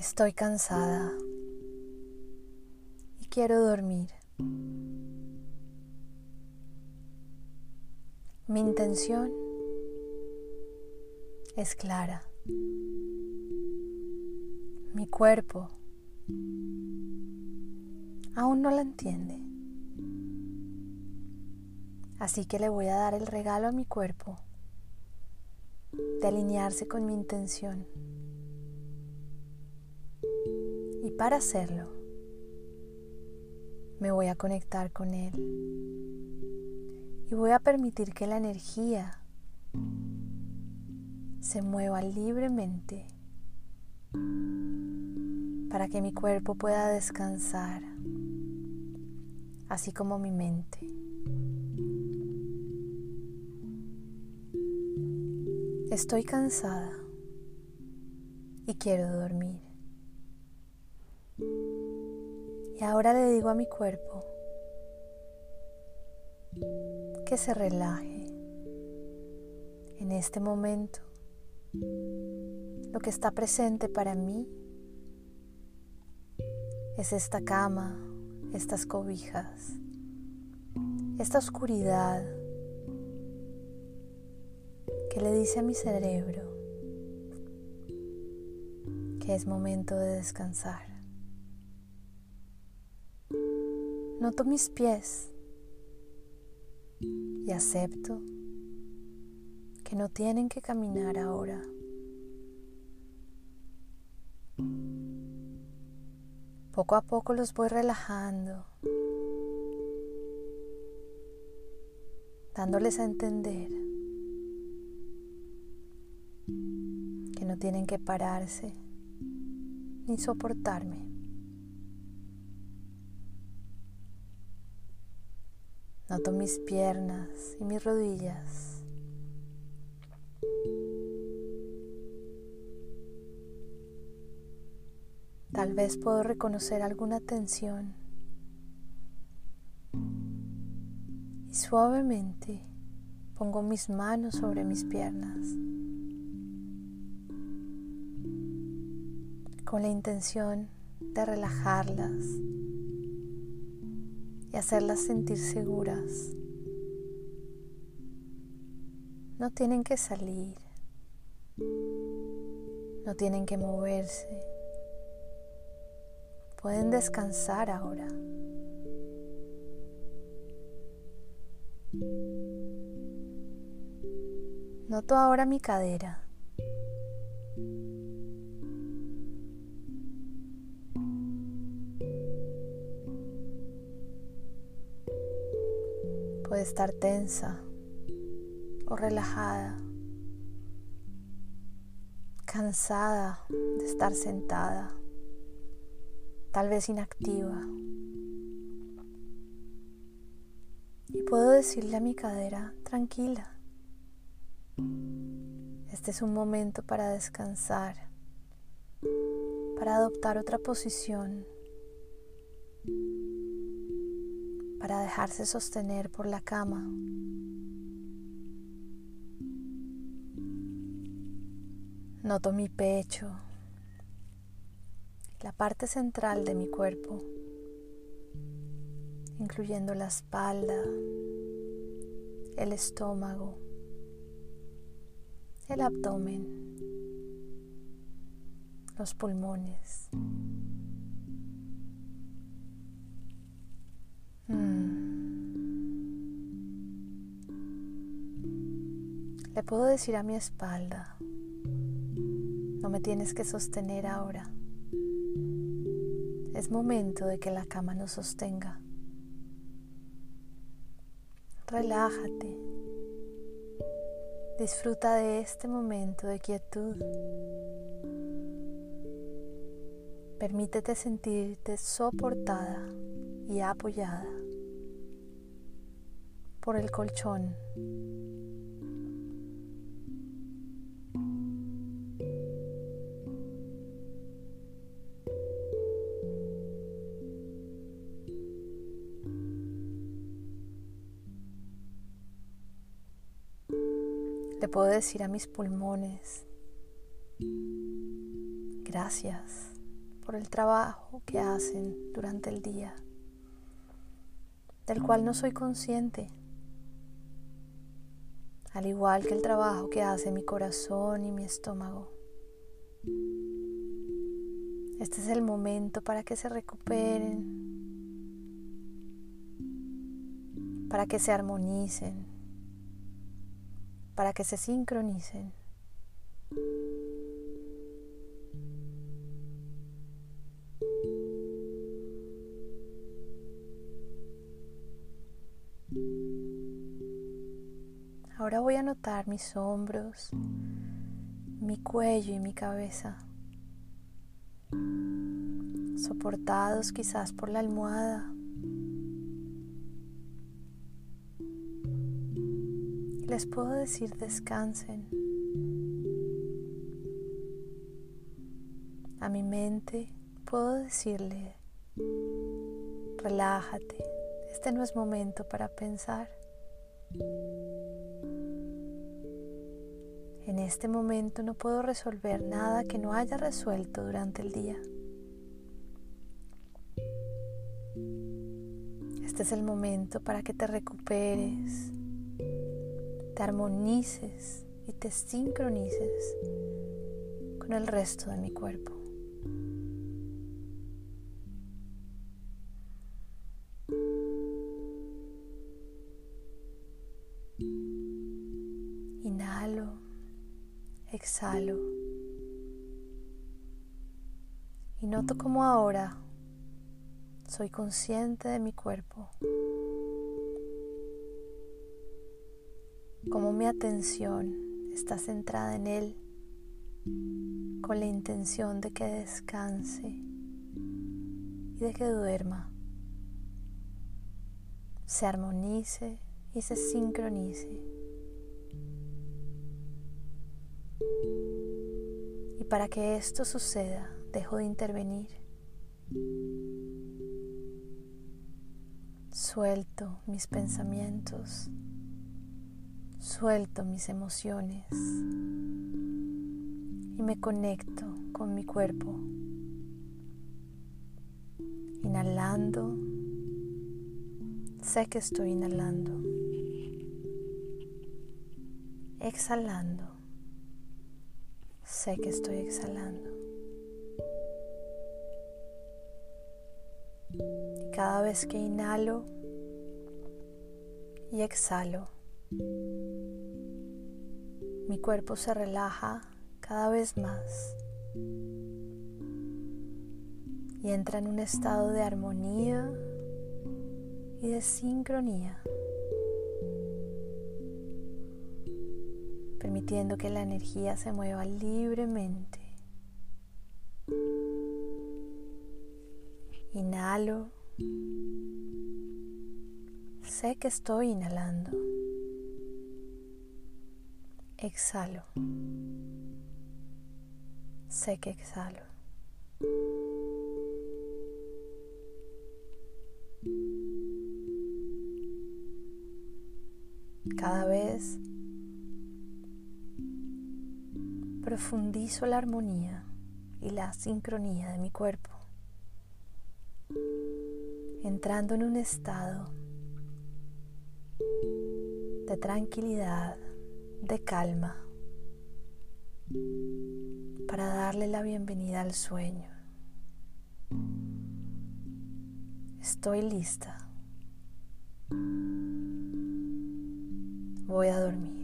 Estoy cansada y quiero dormir. Mi intención es clara. Mi cuerpo aún no la entiende. Así que le voy a dar el regalo a mi cuerpo de alinearse con mi intención. Y para hacerlo, me voy a conectar con Él. Y voy a permitir que la energía se mueva libremente para que mi cuerpo pueda descansar, así como mi mente. Estoy cansada y quiero dormir. Y ahora le digo a mi cuerpo que se relaje. En este momento, lo que está presente para mí es esta cama, estas cobijas, esta oscuridad que le dice a mi cerebro que es momento de descansar. Noto mis pies y acepto que no tienen que caminar ahora. Poco a poco los voy relajando, dándoles a entender que no tienen que pararse ni soportarme. Noto mis piernas y mis rodillas. Tal vez puedo reconocer alguna tensión. Y suavemente pongo mis manos sobre mis piernas. Con la intención de relajarlas y hacerlas sentir seguras. No tienen que salir, no tienen que moverse, pueden descansar ahora. Noto ahora mi cadera. Estar tensa o relajada, cansada de estar sentada, tal vez inactiva. Y puedo decirle a mi cadera, tranquila, este es un momento para descansar, para adoptar otra posición para dejarse sostener por la cama. Noto mi pecho, la parte central de mi cuerpo, incluyendo la espalda, el estómago, el abdomen, los pulmones. Le puedo decir a mi espalda, no me tienes que sostener ahora. Es momento de que la cama nos sostenga. Relájate. Disfruta de este momento de quietud. Permítete sentirte soportada y apoyada por el colchón Le puedo decir a mis pulmones, gracias por el trabajo que hacen durante el día, del cual no soy consciente, al igual que el trabajo que hace mi corazón y mi estómago. Este es el momento para que se recuperen, para que se armonicen, para que se sincronicen. Ahora voy a notar mis hombros, mi cuello y mi cabeza, soportados quizás por la almohada. Les puedo decir descansen. A mi mente puedo decirle, relájate, este no es momento para pensar. En este momento no puedo resolver nada que no haya resuelto durante el día. Este es el momento para que te recuperes, te armonices y te sincronices con el resto de mi cuerpo. exhalo y noto como ahora soy consciente de mi cuerpo, como mi atención está centrada en él con la intención de que descanse y de que duerma, se armonice y se sincronice. para que esto suceda, dejo de intervenir. Suelto mis pensamientos, suelto mis emociones y me conecto con mi cuerpo. Inhalando, sé que estoy inhalando. Exhalando sé que estoy exhalando. Y cada vez que inhalo y exhalo, mi cuerpo se relaja cada vez más y entra en un estado de armonía y de sincronía. permitiendo que la energía se mueva libremente. Inhalo. Sé que estoy inhalando. Exhalo. Sé que exhalo. Cada vez profundizo la armonía y la sincronía de mi cuerpo, entrando en un estado de tranquilidad, de calma, para darle la bienvenida al sueño. Estoy lista. Voy a dormir.